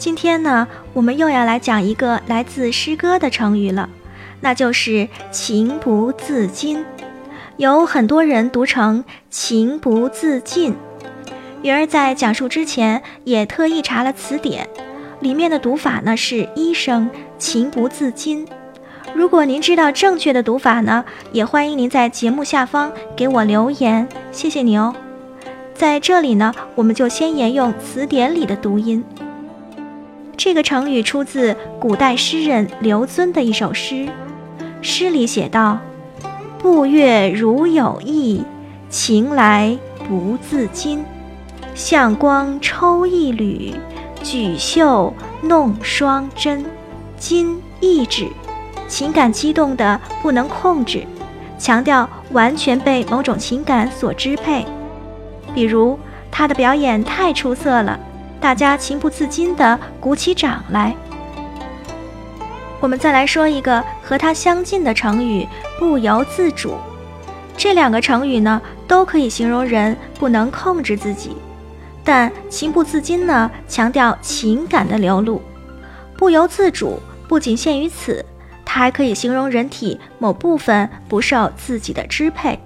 今天呢，我们又要来讲一个来自诗歌的成语了。那就是情不自禁，有很多人读成情不自禁。云儿在讲述之前也特意查了词典，里面的读法呢是一声情不自禁。如果您知道正确的读法呢，也欢迎您在节目下方给我留言，谢谢你哦。在这里呢，我们就先沿用词典里的读音。这个成语出自古代诗人刘遵的一首诗。诗里写道：“步月如有意，情来不自禁。向光抽一缕，举袖弄霜针。禁意指情感激动的不能控制，强调完全被某种情感所支配。比如他的表演太出色了，大家情不自禁地鼓起掌来。”我们再来说一个和它相近的成语“不由自主”。这两个成语呢，都可以形容人不能控制自己，但“情不自禁”呢，强调情感的流露；“不由自主”不仅限于此，它还可以形容人体某部分不受自己的支配。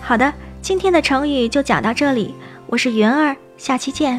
好的，今天的成语就讲到这里，我是云儿，下期见。